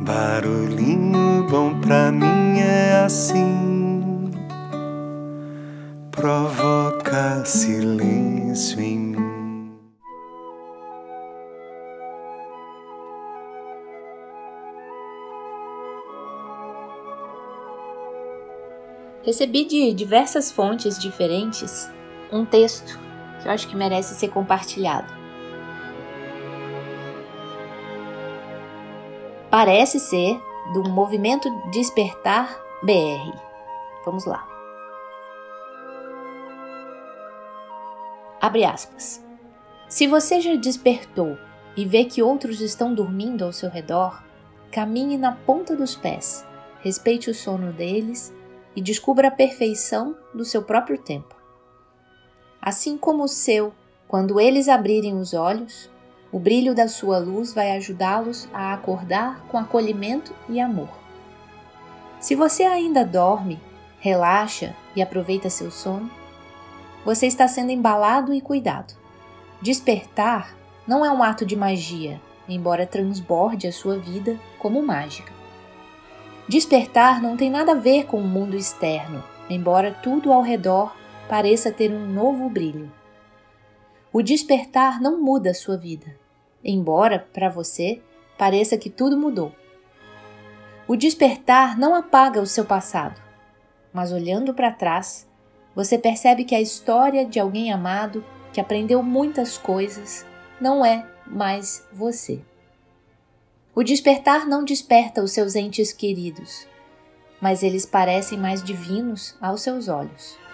Barulhinho bom pra mim é assim, provoca silêncio em mim. Recebi de diversas fontes diferentes um texto que eu acho que merece ser compartilhado. Parece ser do movimento Despertar BR. Vamos lá. Abre aspas. Se você já despertou e vê que outros estão dormindo ao seu redor, caminhe na ponta dos pés, respeite o sono deles e descubra a perfeição do seu próprio tempo. Assim como o seu, quando eles abrirem os olhos, o brilho da sua luz vai ajudá-los a acordar com acolhimento e amor. Se você ainda dorme, relaxa e aproveita seu sono, você está sendo embalado e cuidado. Despertar não é um ato de magia, embora transborde a sua vida como mágica. Despertar não tem nada a ver com o mundo externo, embora tudo ao redor pareça ter um novo brilho. O despertar não muda a sua vida, embora para você pareça que tudo mudou. O despertar não apaga o seu passado, mas olhando para trás, você percebe que a história de alguém amado que aprendeu muitas coisas não é mais você. O despertar não desperta os seus entes queridos, mas eles parecem mais divinos aos seus olhos.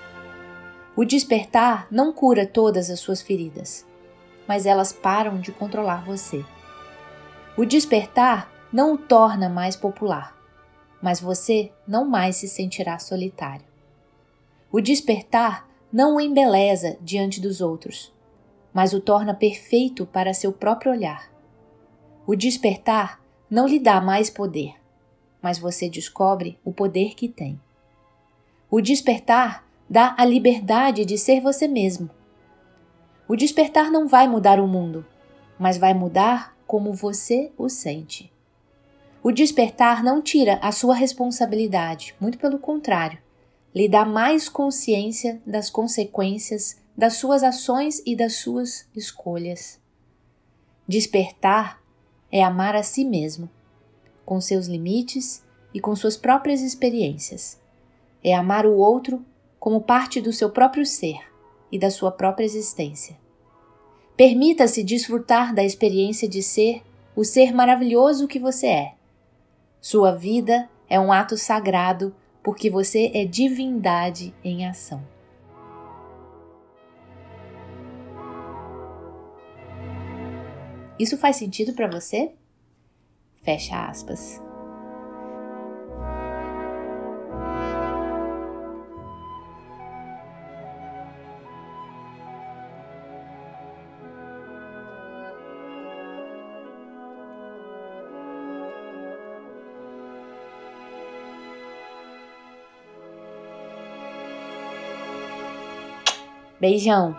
O despertar não cura todas as suas feridas, mas elas param de controlar você. O despertar não o torna mais popular, mas você não mais se sentirá solitário. O despertar não o embeleza diante dos outros, mas o torna perfeito para seu próprio olhar. O despertar não lhe dá mais poder, mas você descobre o poder que tem. O despertar dá a liberdade de ser você mesmo. O despertar não vai mudar o mundo, mas vai mudar como você o sente. O despertar não tira a sua responsabilidade, muito pelo contrário, lhe dá mais consciência das consequências das suas ações e das suas escolhas. Despertar é amar a si mesmo, com seus limites e com suas próprias experiências. É amar o outro como parte do seu próprio ser e da sua própria existência. Permita-se desfrutar da experiência de ser o ser maravilhoso que você é. Sua vida é um ato sagrado porque você é divindade em ação. Isso faz sentido para você? Fecha aspas. Beijão!